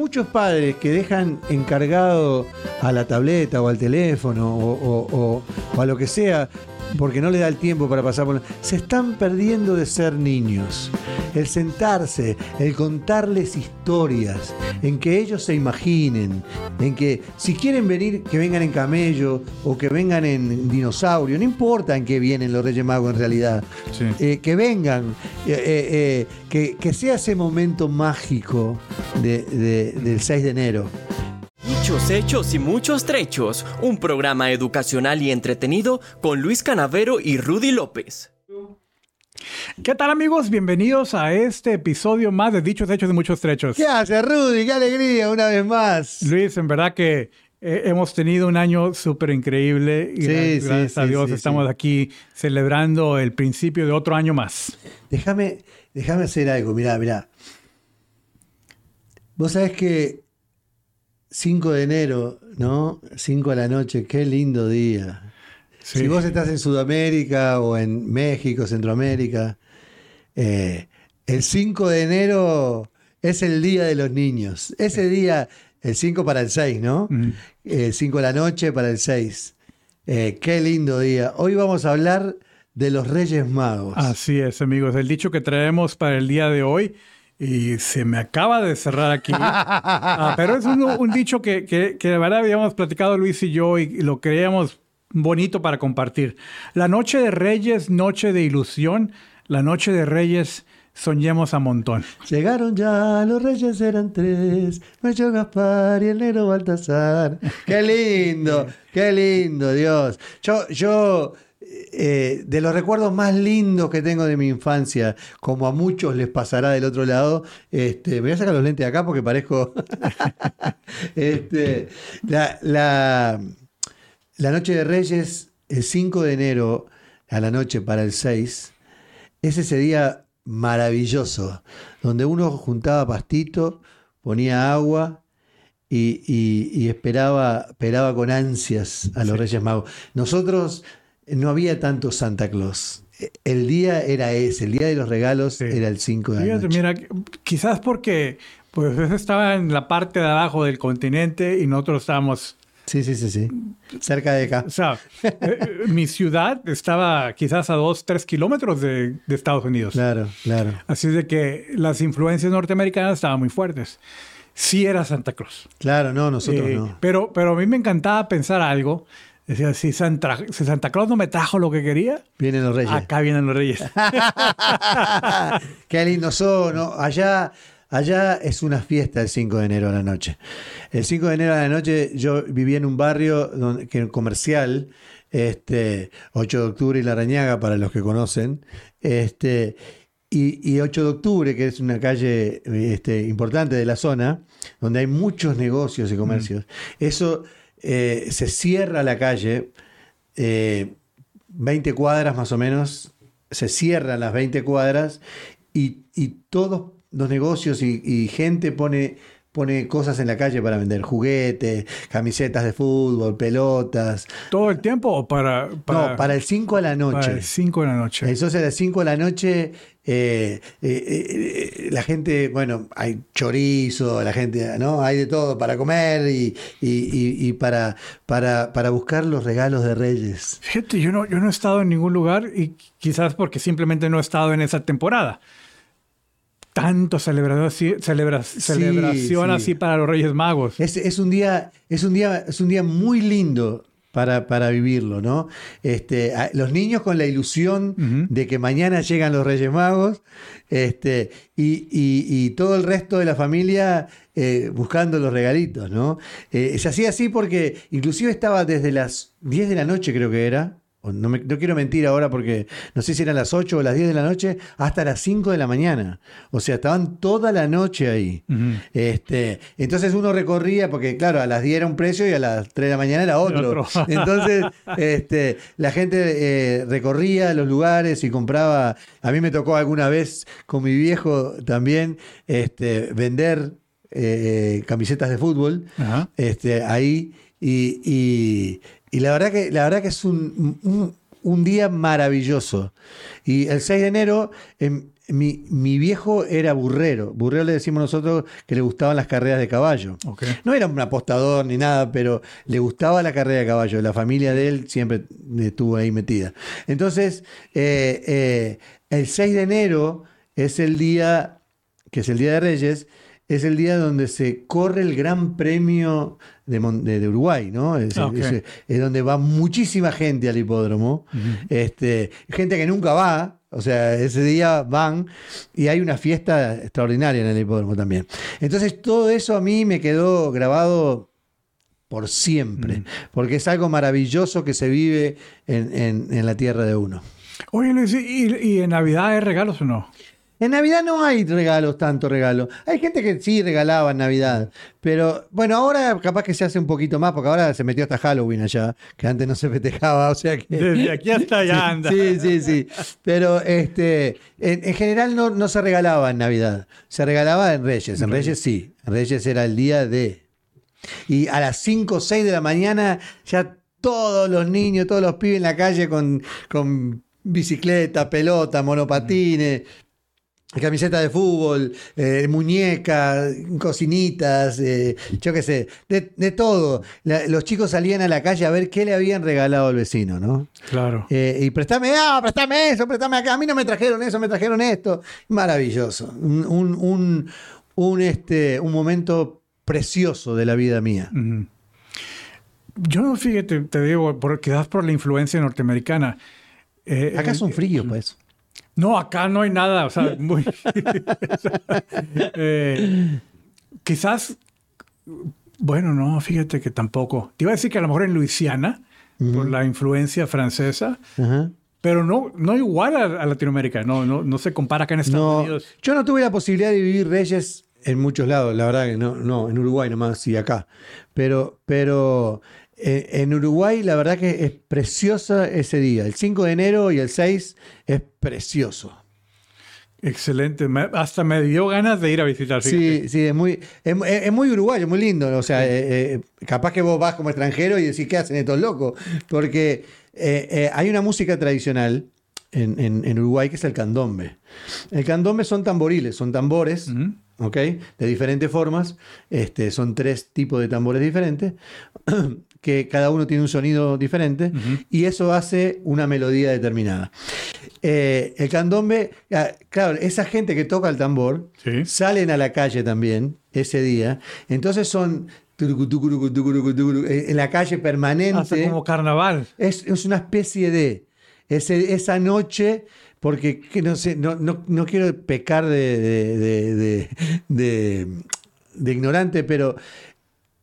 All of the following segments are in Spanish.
muchos padres que dejan encargado a la tableta o al teléfono o, a lo que sea, porque no le da el tiempo para pasar por... Se están perdiendo de ser niños. El sentarse, el contarles historias, en que ellos se imaginen, en que si quieren venir, que vengan en camello o que vengan en dinosaurio, no importa en qué vienen los Reyes Magos en realidad, eh, que vengan, eh, eh, que, sea ese momento mágico del 6 de enero. Muchos hechos y muchos trechos, un programa educacional y entretenido con Luis Canavero y Rudy López. ¿Qué tal amigos? Bienvenidos a este episodio más de Dichos, Hechos y Muchos Trechos. ¿Qué hace Rudy? ¡Qué alegría una vez más! Luis, en verdad que eh, hemos tenido un año súper increíble y sí, gracias a Dios estamos aquí celebrando el principio de otro año más. Déjame, déjame hacer algo, mirá, mirá. Vos sabés que 5 de enero, ¿no? 5 de la noche, qué lindo día. Si vos estás en Sudamérica o en México, Centroamérica, eh, el 5 de enero es el día de los niños. Ese día, el 5 para el 6, ¿no? El 5 de la noche para el 6. Eh, qué lindo día. Hoy vamos a hablar de los Reyes Magos. Así es, amigos. El dicho que traemos para el día de hoy y se me acaba de cerrar aquí. Ah, pero es un, dicho que, que, de verdad habíamos platicado Luis y yo y, lo creíamos bonito para compartir. La noche de Reyes, noche de ilusión. La noche de Reyes, soñemos a montón. Llegaron ya, los reyes eran tres, Macho Gaspar y el negro Baltasar. Qué lindo, qué lindo, Dios. Yo, yo eh, de los recuerdos más lindos que tengo de mi infancia, como a muchos les pasará del otro lado, este, me voy a sacar los lentes de acá porque parezco. este, la, la, noche de Reyes, el 5 de enero a la noche para el 6, es ese día maravilloso, donde uno juntaba pastito, ponía agua, y, esperaba, esperaba con ansias a los Reyes Magos. Nosotros no había tanto Santa Claus. El día era ese, el día de los regalos era el 5 de Fíjate, Mira, quizás porque pues estaba en la parte de abajo del continente y nosotros estábamos Sí, sí, sí, sí. Cerca de acá. O sea, eh, eh, mi ciudad estaba quizás a dos, tres kilómetros de, Estados Unidos. Claro, claro. Así de que las influencias norteamericanas estaban muy fuertes. Sí era Santa Claus. Claro, no, nosotros eh, no. Pero, pero a mí me encantaba pensar algo Decía, si Santa, Claus no me trajo lo que quería, vienen los reyes. Acá vienen los reyes. Qué lindo son. Allá, allá es una fiesta el 5 de enero a la noche. El 5 de enero a la noche yo vivía en un barrio donde, que, comercial, este, 8 de octubre y La Rañaga, para los que conocen. Este, y, 8 de octubre, que es una calle este, importante de la zona, donde hay muchos negocios y comercios. Mm. Eso eh, se cierra la calle, 20 eh, cuadras más o menos, se cierran las 20 cuadras y, todos los negocios y, gente pone, pone cosas en la calle para vender, juguetes, camisetas de fútbol, pelotas. ¿Todo el tiempo o para, No, para el 5 de la noche. Para el 5 de la noche. Eso es a las 5 de la noche eh, eh, eh, la gente, bueno, hay chorizo, la gente, ¿no? Hay de todo para comer y, para, para, para, buscar los regalos de Reyes. Fíjate, yo no, yo no he estado en ningún lugar y quizás porque simplemente no he estado en esa temporada. Tanto celebración, celebración así para los Reyes Magos. Es, es, un día, es, un día, es un día muy lindo para, para vivirlo, ¿no? Este, los niños con la ilusión de que mañana llegan los Reyes Magos, este, y, todo el resto de la familia eh, buscando los regalitos, ¿no? Eh, se hacía así porque inclusive estaba desde las 10 de la noche, creo que era, no, quiero mentir ahora porque no sé si eran las 8 o las 10 de la noche, hasta las 5 de la mañana. O sea, estaban toda la noche ahí. este, entonces uno recorría, porque claro, a las 10 era un precio y a las 3 de la mañana era otro. entonces este, la gente eh, recorría los lugares y compraba. A mí me tocó alguna vez con mi viejo también este, vender eh, camisetas de fútbol este, ahí y y la verdad que, la verdad que es un, día maravilloso. Y el 6 de enero, em, mi, mi viejo era burrero. Burrero le decimos nosotros que le gustaban las carreras de caballo. No era un apostador ni nada, pero le gustaba la carrera de caballo. La familia de él siempre estuvo ahí metida. Entonces, eh, eh, el 6 de enero es el día, que es el Día de Reyes, es el día donde se corre el Gran Premio de, Mon- de- de Uruguay, ¿no? Es, Ah, es- es donde va muchísima gente al hipódromo. este, gente que nunca va, o sea, ese día van y hay una fiesta extraordinaria en el hipódromo también. Entonces, todo eso a mí me quedó grabado por siempre, porque es algo maravilloso que se vive en, en- en la tierra de uno. Oye, Luis, ¿y, y en Navidad hay regalos o no? En Navidad no hay regalos, tanto regalo. Hay gente que sí regalaba en Navidad, pero bueno, ahora capaz que se hace un poquito más, porque ahora se metió hasta Halloween allá, que antes no se festejaba, o sea que... Desde aquí hasta allá anda. Sí, sí, sí. Pero este, en, en general no, no se regalaba en Navidad. Se regalaba en Reyes. En Reyes sí. En Reyes era el día de. Y a las 5 o 6 de la mañana ya todos los niños, todos los pibes en la calle con, con bicicleta, pelota, monopatines. Camiseta de fútbol, eh, muñecas, cocinitas, eh, yo qué sé, de, de todo. La- los chicos salían a la calle a ver qué le habían regalado al vecino, ¿no? Claro. Eh, y préstame, ah, préstame eso, préstame acá. A mí no me trajeron eso, me trajeron esto. Maravilloso. Un, un, un, un, este, un momento precioso de la vida mía. Yo no, fíjate, te digo, por, quizás por la influencia norteamericana. Acá eh, son fríos, pues. No, acá no hay nada, o sea, muy... Eh, quizás, bueno, no, fíjate que tampoco. Te iba a decir que a lo mejor en Luisiana, por la influencia francesa, pero no, no igual a, a Latinoamérica, no, no, no se compara acá en Estados No, Unidos. yo no tuve la posibilidad de vivir Reyes en muchos lados, la verdad que no, no, en Uruguay nomás y acá. Pero, pero en Uruguay la verdad que es preciosa ese día. El 5 de enero y el 6 es precioso. Excelente, me- hasta me dio ganas de ir a visitar. fíjate. Sí, sí, es muy, es, es muy uruguayo, muy lindo. O sea, eh, eh, capaz que vos vas como extranjero y decís, ¿qué hacen estos locos? Porque eh, eh, hay una música tradicional en, en- en Uruguay que es el candombe. El candombe son tamboriles, son tambores. ¿ok? De diferentes formas. Este, son tres tipos de tambores diferentes, que cada uno tiene un sonido diferente, y eso hace una melodía determinada. Eh, el candombe, ah, claro, esa gente que toca el tambor Sí. salen a la calle también ese día. Entonces son eh, en la calle Hasta permanente. como carnaval. Es, es una especie de ese- esa noche, porque que no, sé, no, no, no quiero pecar de- de ignorante, pero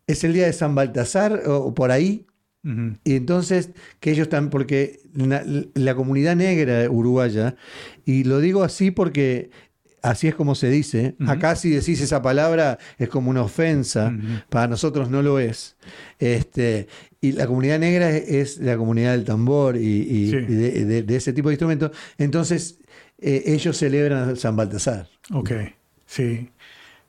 es el día de San Baltasar o, o por ahí. Y entonces, que ellos están, porque la, la comunidad negra uruguaya, y lo digo así porque así es como se dice, acá si decís esa palabra es como una ofensa, para nosotros no lo es. Este, y la comunidad negra es, es la comunidad del tambor y, y- Sí. y de, de- de ese tipo de instrumentos. Entonces, eh, ellos celebran San Baltasar. Ok, sí.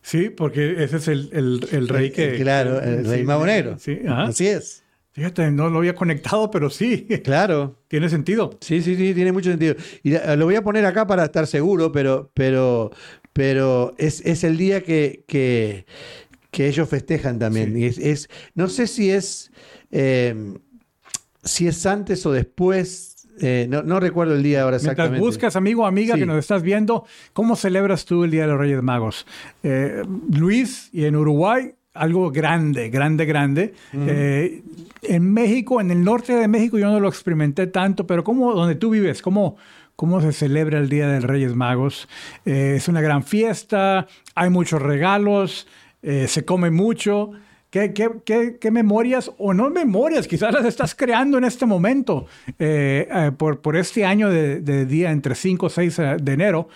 Sí, porque ese es el, el- el rey que... Claro, el rey sí, mago negro. Sí, ajá. Así es. Fíjate, no lo había conectado, pero sí, Claro. tiene sentido. Sí, sí, sí, tiene mucho sentido. Y lo voy a poner acá para estar seguro, pero, pero, pero es, es el día que, que, que ellos festejan también. Sí. Y es, es- no sé si es, eh, si es antes o después. Eh, no, no recuerdo el día ahora Mientras exactamente. buscas, amigo o amiga Sí. que nos estás viendo, ¿cómo celebras tú el Día de los Reyes Magos? Eh, Luis, y en Uruguay, algo grande, grande, grande. Eh, en México, en el norte de México, yo no lo experimenté tanto, pero ¿cómo, donde tú vives, cómo, cómo se celebra el Día de los Reyes Magos? Es una gran fiesta, hay muchos regalos, se come mucho. ¿Qué, qué, qué- qué memorias, o no memorias, quizás las estás creando en este momento, eh, eh, por, por este año de, de día entre 5 o 6 de enero?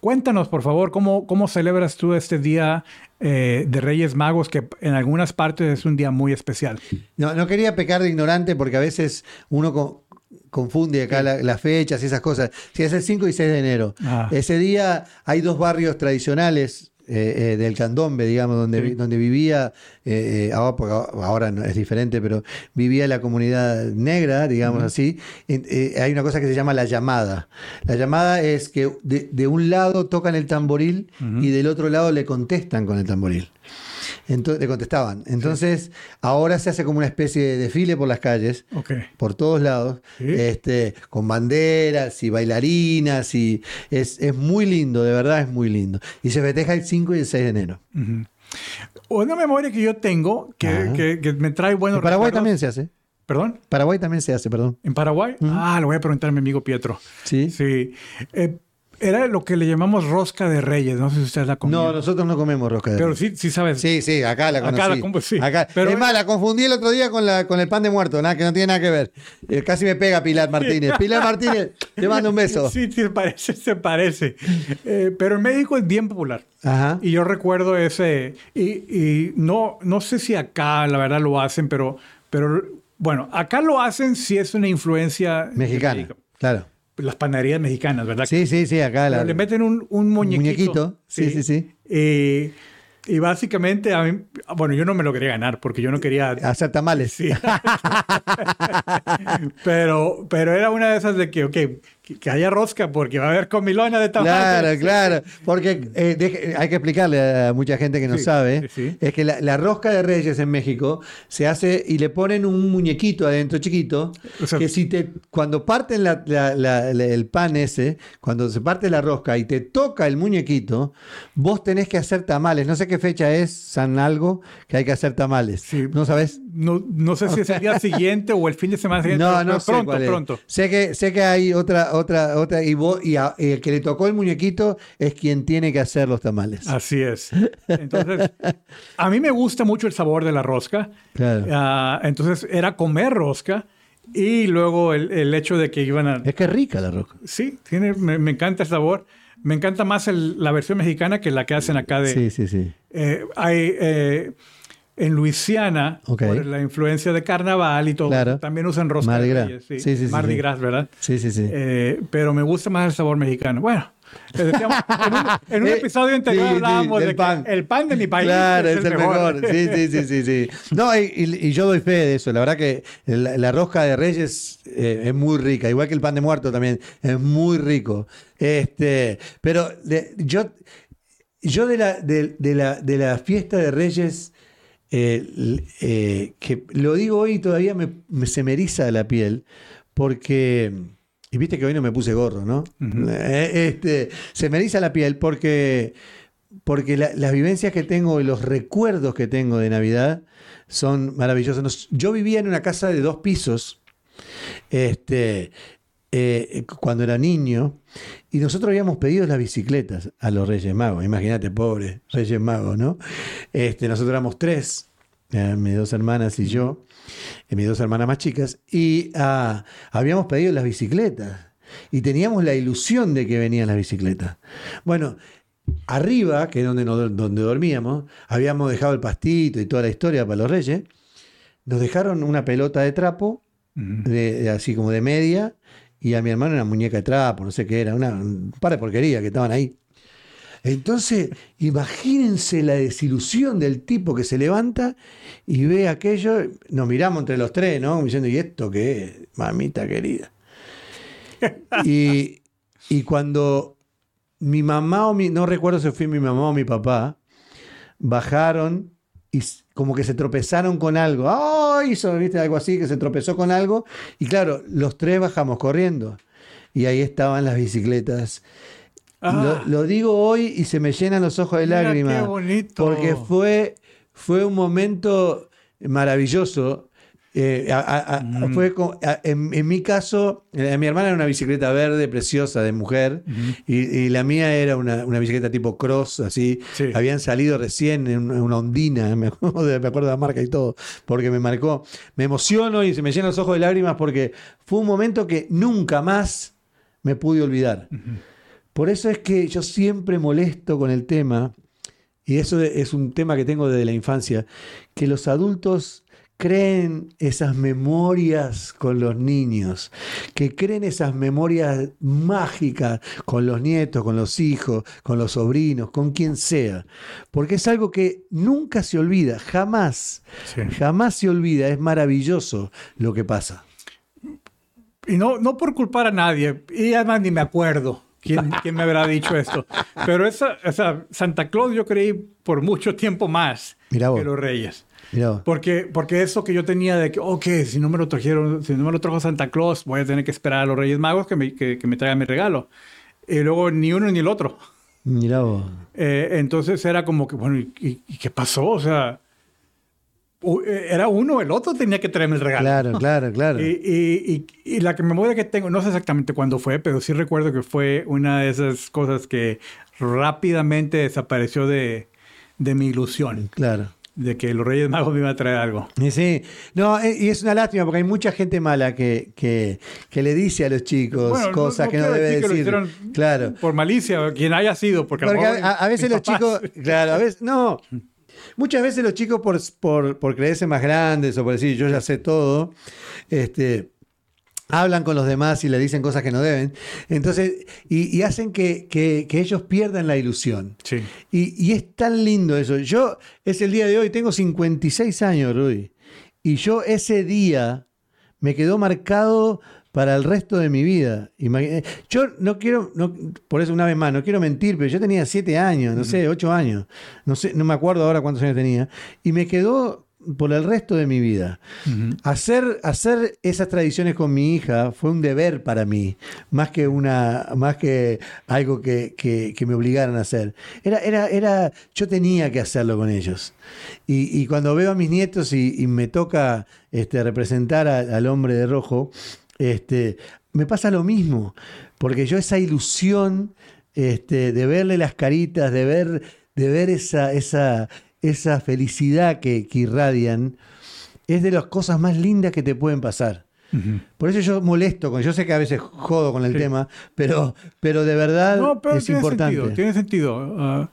Cuéntanos, por favor, cómo, cómo celebras tú este día eh, de Reyes Magos, que en algunas partes es un día muy especial. No, no quería pecar de ignorante porque a veces uno co- confunde acá la- las fechas y esas cosas. Si es el 5 y 6 de enero. Ah. Ese día hay dos barrios tradicionales eh, eh, del candombe, digamos, donde, Sí. donde vivía, eh, eh, ahora, ahora no es diferente, pero vivía la comunidad negra, digamos así, eh, hay una cosa que se llama la llamada. La llamada es que de, de un lado tocan el tamboril y del otro lado le contestan con el tamboril. Entonces, le contestaban. Entonces, ahora se hace como una especie de desfile por las calles por todos lados, Sí. este, con banderas y bailarinas, y es, es muy lindo, de verdad es muy lindo. Y se festeja el 5 y el 6 de enero. Una memoria que yo tengo que, que- que me trae buenos en Paraguay recuerdos- también se hace. ¿Perdón? Paraguay también se hace, perdón. ¿En Paraguay? Ah, lo voy a preguntar a mi amigo Pietro. ¿Sí? Sí. Eh, era lo que le llamamos rosca de reyes. No sé si usted la comió. No, nosotros no comemos rosca de Pero reyes. sí, sí sabes. Sí, sí, acá la Acá conocí. la com- sí. Acá. Pero- es más, la confundí el otro día con, la, con el pan de muerto, nada, que no tiene nada que ver. Eh, casi me pega Pilar Martínez. Pilar Martínez, te mando un beso. Sí, sí, se parece, se parece. Eh, pero en México es bien popular. Ajá. Y yo recuerdo ese, y, y no, no sé si acá la verdad lo hacen, pero, pero bueno, acá lo hacen si es una influencia Mexicana, claro. Las panaderías mexicanas, ¿verdad? Sí, sí, sí, acá la. le meten un, un muñequito. muñequito, sí, sí, sí. Eh, y básicamente, a mí, bueno, yo no me lo quería ganar porque yo no quería... Hacer tamales. Sí. pero, pero era una de esas de que, ok, que, haya rosca porque va a haber comilona de tamales. Claro, claro. Porque eh, hay que explicarle a mucha gente que no Sí, sabe. sí. Es que la, la rosca de Reyes en México se hace y le ponen un muñequito adentro chiquito. O sea- que si te, cuando parten la- el pan ese, cuando se parte la rosca y te toca el muñequito, vos tenés que hacer tamales. No sé qué fecha es, San algo, que hay que hacer tamales. Sí. ¿No sabes? No, no sé si es el día siguiente o el fin de semana siguiente. No, no sé pronto, cuál es. pronto. Sé que, sé que hay otra, otra, otra, y, vos, y, a- y el que le tocó el muñequito es quien tiene que hacer los tamales. Así es. Entonces, a mí me gusta mucho el sabor de la rosca. Claro. Ah, entonces, era comer rosca y luego el, el hecho de que iban a... Es que es rica la roca. Sí, tiene, me, me encanta el sabor. Me encanta más el- la versión mexicana que la que hacen acá de... Sí, sí, sí. Eh, hay eh, en Luisiana, por la influencia de carnaval y todo, Claro. también usan rosca Mardi de Gras. Reyes, sí. Sí, sí, Mardi. Gras, ¿verdad? Sí, sí, sí. Eh, pero me gusta más el sabor mexicano. Bueno, les decíamos, en un, en un Eh, episodio anterior hablábamos de que pan. el pan de mi país Claro, es el mejor. Sí, sí, sí, sí, sí. No, y, y- y yo doy fe de eso. La verdad que la, la rosca de Reyes eh, es muy rica, igual que el pan de muerto también es muy rico. Este, pero de- yo, yo de la, de, de la, de la fiesta de Reyes, eh, eh, que lo digo hoy y todavía me, me- se me eriza la piel, porque, y viste que hoy no me puse gorro, ¿no? Eh, este, se me eriza la piel porque, porque la- las vivencias que tengo y los recuerdos que tengo de Navidad son maravillosos. Nos- yo vivía en una casa de dos pisos, este, eh, cuando era niño, y nosotros habíamos pedido las bicicletas a los Reyes Magos. Imagínate, pobre Reyes Magos, ¿no? Este, nosotros éramos tres, eh, mis dos hermanas y yo, mis dos hermanas más chicas, y ah, habíamos pedido las bicicletas. Y teníamos la ilusión de que venían las bicicletas. Bueno, arriba, que es donde, nos- donde dormíamos, habíamos dejado el pastito y toda la historia para los reyes. Nos dejaron una pelota de trapo, de- de- así como de media, y a mi hermano una muñeca de trapo, no sé qué era, una, un par de porquerías que estaban ahí. Entonces, imagínense la desilusión del tipo que se levanta y ve aquello, nos miramos entre los tres, ¿no? Diciendo, ¿y esto qué es? Mamita querida. Y, y cuando mi mamá o mi, no recuerdo si fue mi mamá o mi papá, bajaron y como que se tropezaron con algo. ¡Ay! Hizo, ¿viste? Algo así, que se tropezó con algo. Y claro, los tres bajamos corriendo. Y ahí estaban las bicicletas. Ah. Lo, lo digo hoy y se me llenan los ojos de lágrimas. qué bonito. Porque fue, fue un momento maravilloso. Eh, a- a- a- Mm. fue en, en mi caso, eh, mi hermana era una bicicleta verde, preciosa, de mujer, y, y la mía era una, una bicicleta tipo cross, así. Sí. Habían salido recién en una, ondina, me acuerdo, de, me acuerdo de la marca y todo, porque me marcó. Me emociono y se me llenan los ojos de lágrimas porque fue un momento que nunca más me pude olvidar. Por eso es que yo siempre molesto con el tema, y eso es un tema que tengo desde la infancia, que los adultos creen esas memorias con los niños, que creen esas memorias mágicas con los nietos, con los hijos, con los sobrinos, con quien sea. Porque es algo que nunca se olvida, jamás, Sí. jamás se olvida. Es maravilloso lo que pasa. Y no, no por culpar a nadie, y además ni me acuerdo quién, quién me habrá dicho esto, pero esa, esa Santa Claus yo creí por mucho tiempo más que los Reyes. Porque, porque eso que yo tenía de que, ok, si no me lo trajeron, si no me lo trajo Santa Claus, voy a tener que esperar a los Reyes Magos que me, que, que me traigan mi regalo. Y luego ni uno ni el otro. Mirá vos. Eh, entonces era como que, bueno, ¿y, qué pasó? O sea, eh, era uno, el otro tenía que traerme el regalo. Claro, claro, claro. Y, y- y- y la que memoria que tengo, no sé exactamente cuándo fue, pero sí recuerdo que fue una de esas cosas que rápidamente desapareció de, de mi ilusión, Claro. De que los Reyes Magos me iban a traer algo. Y Sí, no, eh, y es una lástima porque hay mucha gente mala que, que, que le dice a los chicos Bueno, cosas que no debe decir que lo Claro. Por malicia, quien haya sido, porque, a, a veces los papás- chicos, claro, a veces, no, muchas veces los chicos por, por, por creerse más grandes o por decir yo ya sé todo, este, hablan con los demás y le dicen cosas que no deben, entonces, y, y hacen que, que- que ellos pierdan la ilusión. Sí. Y, y es tan lindo eso. Yo, es el día de hoy, tengo 56 años, Rudy. Y yo ese día me quedó marcado para el resto de mi vida. Imagina- Yo no quiero, no, por eso una vez más, no quiero mentir, pero yo tenía 7 años, no sé, 8 años. No sé, no me acuerdo ahora cuántos años tenía. Y me quedó por el resto de mi vida. Hacer, hacer esas tradiciones con mi hija fue un deber para mí, más que, una, más que algo que, que- que me obligaran a hacer. Era, era, era, yo tenía que hacerlo con ellos. Y, y cuando veo a mis nietos y, y me toca este, representar a- al hombre de rojo, este, me pasa lo mismo, porque yo esa ilusión este, de verle las caritas, de ver, de ver esa, esa, esa felicidad que, que irradian, es de las cosas más lindas que te pueden pasar. Por eso yo molesto con, yo sé que a veces jodo con el Sí. tema, pero, pero de verdad No, pero es tiene importante. sentido, tiene sentido. Ah,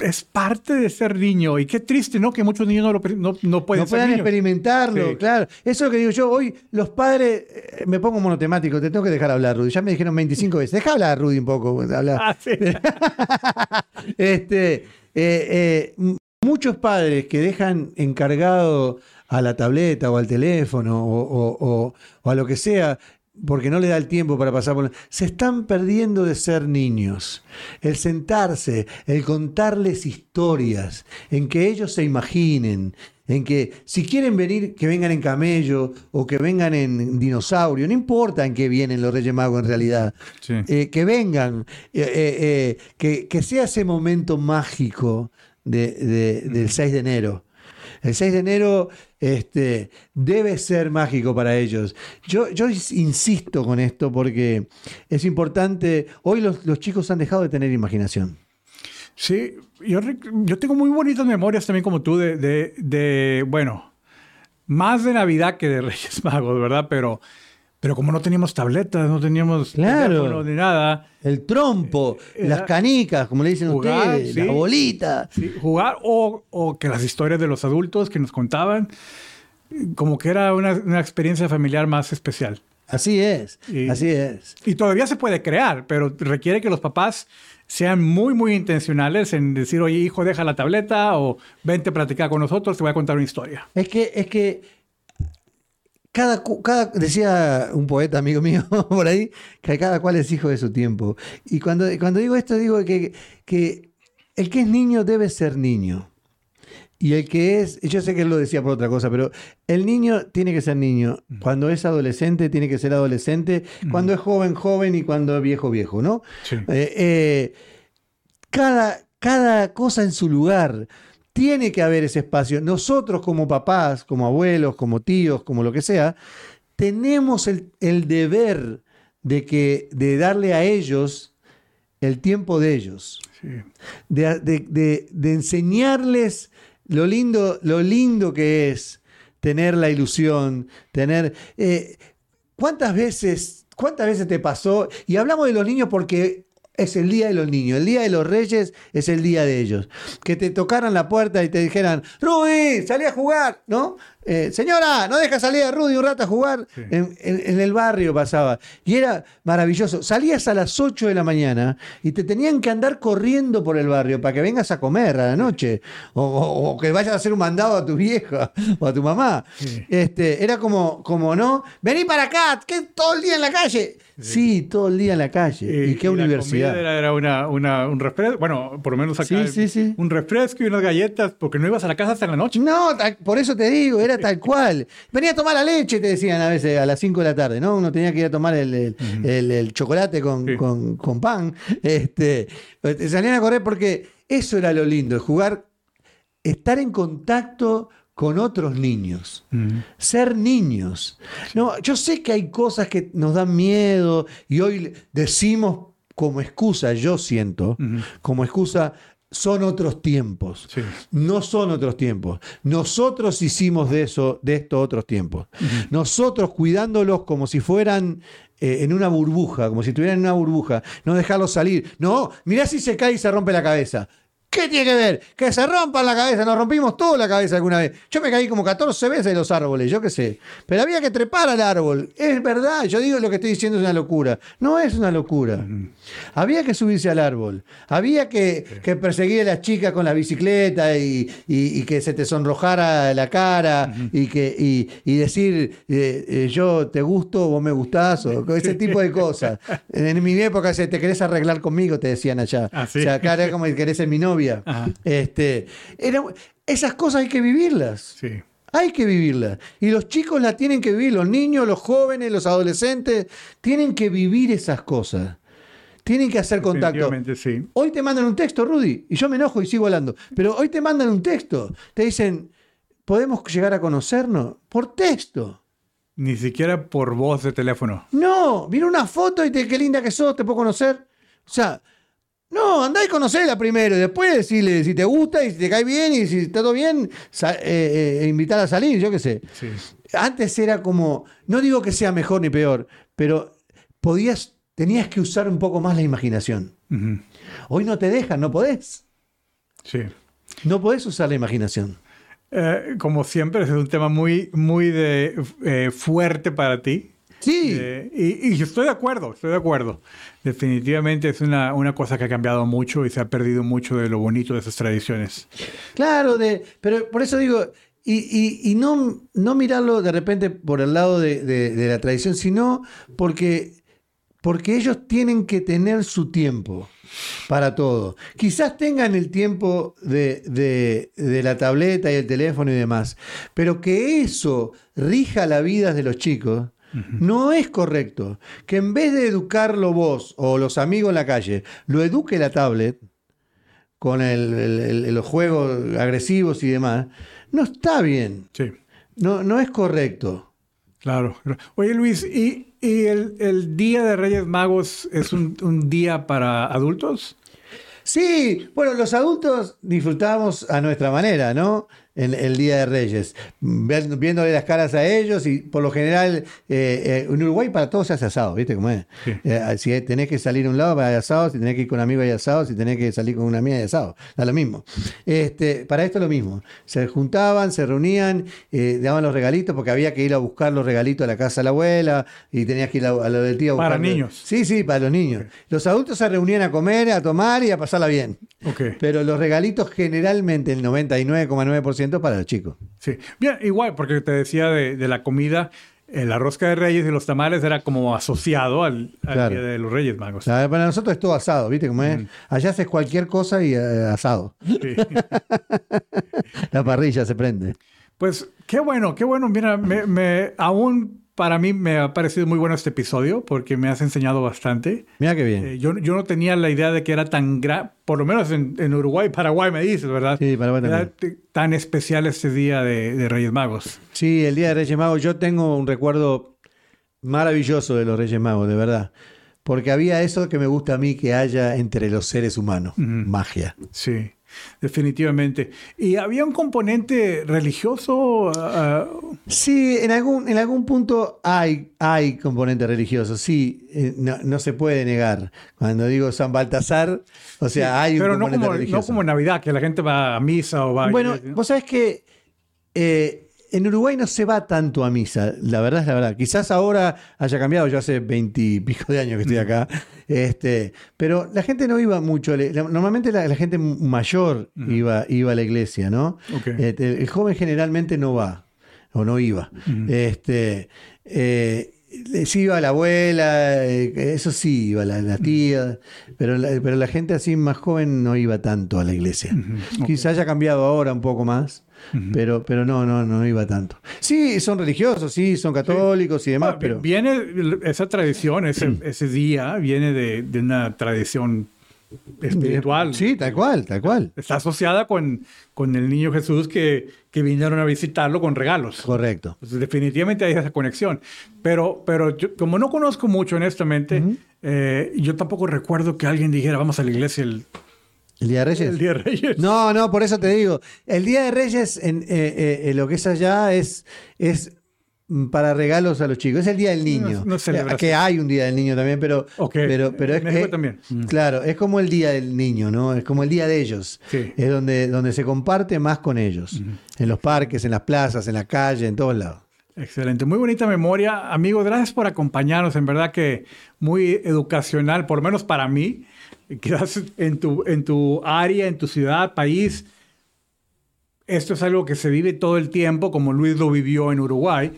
es parte de ser niño. Y qué triste, ¿no? Que muchos niños no, lo, no, no pueden no puedan experimentarlo, Sí. claro. Eso es lo que digo yo. Hoy los padres, eh, me pongo monotemático, te tengo que dejar hablar, Rudy. Ya me dijeron 25 veces. Deja hablar, Rudy, un poco. habla. Ah, sí. este, eh, eh, muchos padres que dejan encargado a la tableta o al teléfono o, o- o- o a lo que sea, porque no le da el tiempo para pasar por... Se están perdiendo de ser niños. El sentarse, el contarles historias, en que ellos se imaginen, en que si quieren venir, que vengan en camello o que vengan en dinosaurio, no importa en qué vienen los Reyes Magos en realidad, Sí. eh, que vengan, eh, eh, eh, que, que sea ese momento mágico de- de- del 6 de enero. El 6 de enero este, debe ser mágico para ellos. Yo, yo ins- insisto con esto porque es importante. Hoy los, los chicos han dejado de tener imaginación. Sí, yo, yo tengo muy bonitas memorias también como tú de, de, de, bueno, más de Navidad que de Reyes Magos, ¿verdad? Pero, pero como no teníamos tabletas, no teníamos Claro. teléfono ni nada, El trompo, Eh, las canicas, como le dicen Jugar, ustedes, sí. la bolita. sí, jugar o, o que las historias de los adultos que nos contaban, como que era una, una experiencia familiar más especial. Así es, Y- así es. Y todavía se puede crear, pero requiere que los papás sean muy, muy intencionales en decir, oye, hijo, deja la tableta o vente a platicar con nosotros, te voy a contar una historia. Es que, es que cada, cada, decía un poeta amigo mío por ahí, que cada cual es hijo de su tiempo. Y cuando, cuando digo esto, digo que, que el que es niño debe ser niño. Y el que es, yo sé que él lo decía por otra cosa, pero el niño tiene que ser niño. Cuando es adolescente, tiene que ser adolescente. Cuando es joven, joven. Y cuando es viejo, viejo, ¿no? Sí. Eh, eh, cada, cada cosa en su lugar. Tiene que haber ese espacio. Nosotros como papás, como abuelos, como tíos, como lo que sea, tenemos el, el deber de, que, de darle a ellos el tiempo de ellos, Sí. de, de- de- de enseñarles lo lindo, lo lindo que es tener la ilusión, tener... eh, ¿Cuántas veces, cuántas veces te pasó? Y hablamos de los niños porque es el día de los niños, el día de los reyes es el día de ellos. Que te tocaran la puerta y te dijeran, Rubí, salí a jugar, ¿no? Eh, señora, no deja salir a Rudy un rato a jugar. En, en- en el barrio pasaba. Y era maravilloso. Salías a las 8 de la mañana y te tenían que andar corriendo por el barrio para que vengas a comer a la noche. O, o- o que vayas a hacer un mandado a tu vieja o a tu mamá. Este, era como, como, ¿no? Vení para acá, que todo el día en la calle. Sí, todo el día en la calle. ¿Y, qué la universidad? comida Era, era una, una- un refresco, bueno, por lo menos acá. Sí, sí, sí. Un refresco y unas galletas, porque no ibas a la casa hasta la noche. No, por eso te digo, era tal cual. Venía a tomar la leche, te decían a veces a las 5 de la tarde, ¿no? Uno tenía que ir a tomar el, el- el- el chocolate con, Sí. con- con pan. Este, te salían a correr porque eso era lo lindo, jugar, estar en contacto con otros niños. Ser niños. No, yo sé que hay cosas que nos dan miedo y hoy decimos como excusa, yo siento, como excusa, son otros tiempos. Sí. No son otros tiempos. Nosotros hicimos de eso, de esto otros tiempos. Nosotros cuidándolos como si fueran eh, en una burbuja, como si estuvieran en una burbuja, no dejarlos salir. No, mirá si se cae y se rompe la cabeza. ¿Qué tiene que ver? Que se rompan la cabeza, nos rompimos toda la cabeza alguna vez. Yo me caí como 14 veces de los árboles, yo qué sé. Pero había que trepar al árbol. Es verdad, yo digo lo que estoy diciendo es una locura. No es una locura. Había que subirse al árbol. Había que, que perseguir a las chicas con la bicicleta y, y- y que se te sonrojara la cara y, que, y, y decir eh, eh, yo te gusto, vos me gustás, o ese tipo de cosas. En mi época, si te querés arreglar conmigo, te decían allá. Ah, sí. O sea, acá era como que querés ser mi novia. Ajá. Este, era- esas cosas hay que vivirlas. Sí. Hay que vivirlas. Y los chicos la tienen que vivir, los niños, los jóvenes, los adolescentes, tienen que vivir esas cosas. Tienen que hacer contacto. Sí. Hoy te mandan un texto, Rudy, y yo me enojo y sigo hablando. Pero hoy te mandan un texto. Te dicen, ¿podemos llegar a conocernos? Por texto. Ni siquiera por voz de teléfono. No, mira una foto y te, qué linda que sos, te puedo conocer. O sea, no, andá y conocela primero y después decirle si te gusta y si te cae bien y si está todo bien, eh, eh, invitar a salir, yo qué sé. Sí. Antes era como, no digo que sea mejor ni peor, pero podías, tenías que usar un poco más la imaginación. Hoy no te dejan, no podés. Sí. No podés usar la imaginación. Eh, como siempre, es un tema muy, muy de, eh, fuerte para ti. Sí, Eh, y, y yo estoy de acuerdo, estoy de acuerdo. Definitivamente es una, una cosa que ha cambiado mucho y se ha perdido mucho de lo bonito de esas tradiciones. claro, de, pero por eso digo, y, y- y no, no mirarlo de repente por el lado de, de- de la tradición, sino porque, porque ellos tienen que tener su tiempo para todo. Quizás tengan el tiempo de, de- de la tableta y el teléfono y demás, pero que eso rija la vida de los chicos. No es correcto que en vez de educarlo vos o los amigos en la calle, lo eduque la tablet con el- el- el- los juegos agresivos y demás, no está bien. Sí, No, no es correcto. claro. Oye Luis, ¿y, el Día de Reyes Magos es un, un día para adultos? Sí, bueno, los adultos disfrutamos a nuestra manera, ¿no? En el Día de Reyes, viéndole las caras a ellos y por lo general eh, eh, en Uruguay para todos se hace asado, ¿viste cómo es? Sí. Eh, si tenés que salir a un lado, hay asado, si tenés que ir con un amigo hay asado, si tenés que salir con una amiga hay asado, da lo mismo. Este, para esto lo mismo, se juntaban, se reunían, eh, daban los regalitos porque había que ir a buscar los regalitos a la casa de la abuela y tenías que ir a, a lo del tío a Para niños. Sí, sí, para los niños. Los adultos se reunían a comer, a tomar y a pasarla bien. Pero los regalitos generalmente el 99,9% para los chicos. Sí. Bien, igual, porque te decía de, de la comida, la rosca de Reyes y los tamales era como asociado al, al Claro. Día de los Reyes Magos. Para nosotros es todo asado, ¿viste cómo es? Allá haces cualquier cosa y eh, asado. Sí. La parrilla se prende. Pues qué bueno, qué bueno. Mira, me, me- aún para mí me ha parecido muy bueno este episodio porque me has enseñado bastante. Mira qué bien. Eh, yo, yo no tenía la idea de que era tan gran, por lo menos en, en Uruguay, Paraguay me dices, ¿verdad? Sí, Paraguay Era también. t- tan especial este día de, de Reyes Magos. Sí, el Día de Reyes Magos, yo tengo un recuerdo maravilloso de los Reyes Magos, de verdad. Porque había eso que me gusta a mí que haya entre los seres humanos, magia. Sí, definitivamente. ¿Y había un componente religioso? ah, Sí, en algún, en algún punto hay, hay componente religioso, sí, eh, no, no se puede negar. Cuando digo San Baltasar, o sea, hay un pero no componente como, no religioso. como en Navidad, que la gente va a misa o va a Bueno, ¿no? vos sabés que eh, en Uruguay no se va tanto a misa, la verdad es la verdad. Quizás ahora haya cambiado, yo hace veintipico de años que estoy acá, este, pero la gente no iba mucho. Normalmente la, gente mayor iba, iba a la iglesia, ¿no? Este, el joven generalmente no va, o no iba. Este, eh, Sí iba la abuela, eh, eso sí, iba la, tía, pero la, pero la gente así más joven no iba tanto a la iglesia. Quizá haya cambiado ahora un poco más, pero, pero no, no, no iba tanto. Sí, son religiosos, sí, son católicos y demás, pero... Viene esa tradición, ese, ese día, viene de, de una tradición espiritual. Sí, tal cual, tal cual. Está asociada con, con el niño Jesús que, que vinieron a visitarlo con regalos. Correcto. definitivamente hay esa conexión. Pero, pero como no conozco mucho, honestamente, eh, yo tampoco recuerdo que alguien dijera, vamos a la iglesia el, ¿El Día de Reyes? El Día de Reyes. No, no, por eso te digo. El Día de Reyes, en, eh, eh, lo que es allá, es, es Mm, para regalos a los chicos. Es el Día del Niño. No, que hay un Día del Niño también, pero, pero, pero es también. Mm. Claro, es como el Día del Niño, ¿no? Es como el Día de ellos. Es donde, donde se comparte más con ellos. En los parques, en las plazas, en la calle, en todos lados. Excelente, muy bonita memoria. Amigo, gracias por acompañarnos. En verdad que muy educacional, por lo menos para mí. Quizás en tu, en tu área, en tu ciudad, país. Esto es algo que se vive todo el tiempo, como Luis lo vivió en Uruguay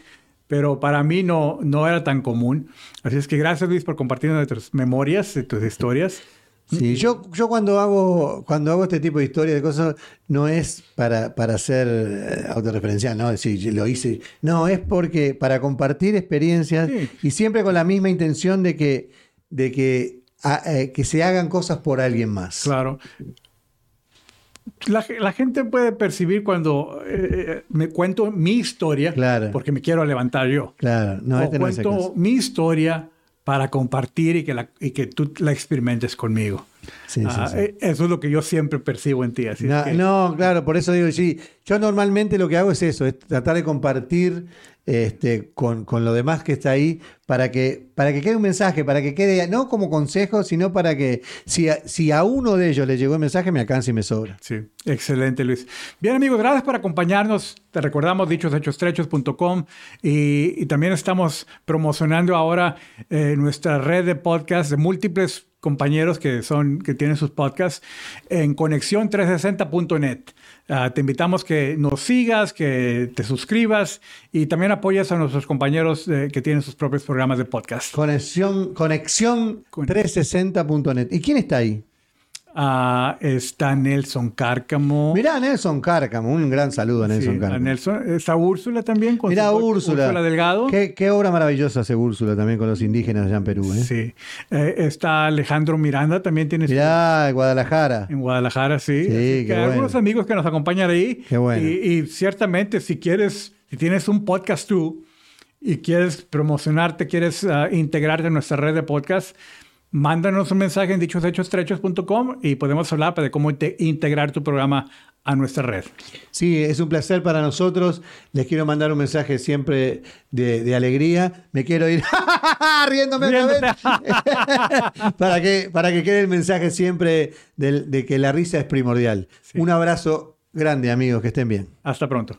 pero para mí no, no era tan común. Así es que gracias Luis por compartir nuestras memorias, tus historias. Sí, yo, yo cuando hago cuando hago este tipo de historias, de cosas, no es para, para ser eh, autorreferencial, no decir, lo hice. No, es porque para compartir experiencias y siempre con la misma intención de que, de que, eh, que se hagan cosas por alguien más. Claro la, gente puede percibir cuando eh, eh, me cuento mi historia, porque me quiero levantar yo. Claro, no, o este cuento mi historia para compartir y que, la, y que tú la experimentes conmigo. Ah, eh, eso es lo que yo siempre percibo en ti. Así no, claro, por eso digo, sí, yo normalmente lo que hago es eso, es tratar de compartir este, con, con, lo demás que está ahí, para que, para que quede un mensaje, para que quede, no como consejo, sino para que si a, si a uno de ellos le llegó el mensaje, me alcance y me sobra. Sí, excelente Luis. Bien amigos, gracias por acompañarnos. Te recordamos dichosechostrechos.com y, y también estamos promocionando ahora eh, nuestra red de podcasts de múltiples compañeros que, son, que tienen sus podcasts en conexión360.net. Ah, te invitamos que nos sigas, que te suscribas y también apoyes a nuestros compañeros eh, que tienen sus propios programas de podcast. Conexión, conexión 360.net. ¿Y quién está ahí? Ah, está Nelson Cárcamo. Mirá, Nelson Cárcamo, un gran saludo a Nelson Cárcamo. Nelson, está Úrsula también. Con Mirá, Úrsula. Úrsula Delgado. Qué, obra maravillosa hace Úrsula también con los indígenas allá en Perú. ¿eh? Sí. Eh, está Alejandro Miranda, también tiene. Mirá, en Guadalajara. En Guadalajara, sí. Sí, qué Algunos amigos que nos acompañan ahí. Qué bueno. Y, ciertamente, si quieres, si tienes un podcast tú y quieres promocionarte, quieres ah, integrarte en nuestra red de podcast, mándanos un mensaje en dichosechostrechos.com y podemos hablar de cómo integrar tu programa a nuestra red. Sí, es un placer para nosotros. Les quiero mandar un mensaje siempre de, alegría. Me quiero ir riéndome otra vez. para, que, para que quede el mensaje siempre de, que la risa es primordial. Un abrazo grande, amigos. Que estén bien. Hasta pronto.